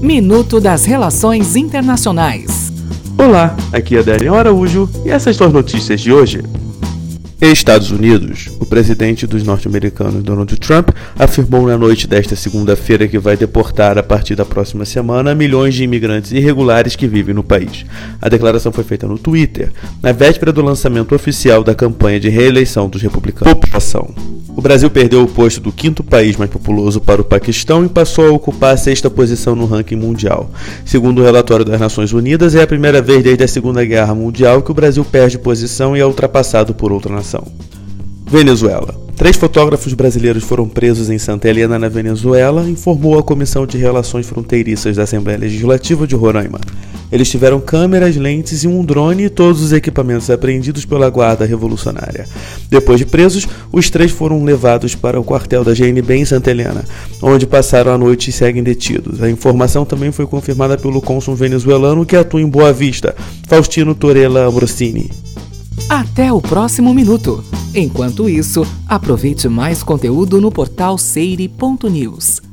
Minuto das Relações Internacionais. Olá, aqui é Daniel Araújo e essas são as notícias de hoje. Estados Unidos. O presidente dos norte-americanos, Donald Trump, afirmou na noite desta segunda-feira que vai deportar a partir da próxima semana milhões de imigrantes irregulares que vivem no país. A declaração foi feita no Twitter, na véspera do lançamento oficial da campanha de reeleição dos republicanos. População. Brasil perdeu o posto do quinto país mais populoso para o Paquistão e passou a ocupar a sexta posição no ranking mundial. Segundo o relatório das Nações Unidas, é a primeira vez desde a Segunda Guerra Mundial que o Brasil perde posição e é ultrapassado por outra nação. Venezuela. Três fotógrafos brasileiros foram presos em Santa Helena, na Venezuela, informou a Comissão de Relações Fronteiriças da Assembleia Legislativa de Roraima. Eles tiveram câmeras, lentes e um drone e todos os equipamentos apreendidos pela Guarda Revolucionária. Depois de presos, os três foram levados para o quartel da GNB em Santa Helena, onde passaram a noite e seguem detidos. A informação também foi confirmada pelo cônsul venezuelano que atua em Boa Vista, Faustino Torella Ambrosini. Até o próximo minuto. Enquanto isso, aproveite mais conteúdo no portal seire.news.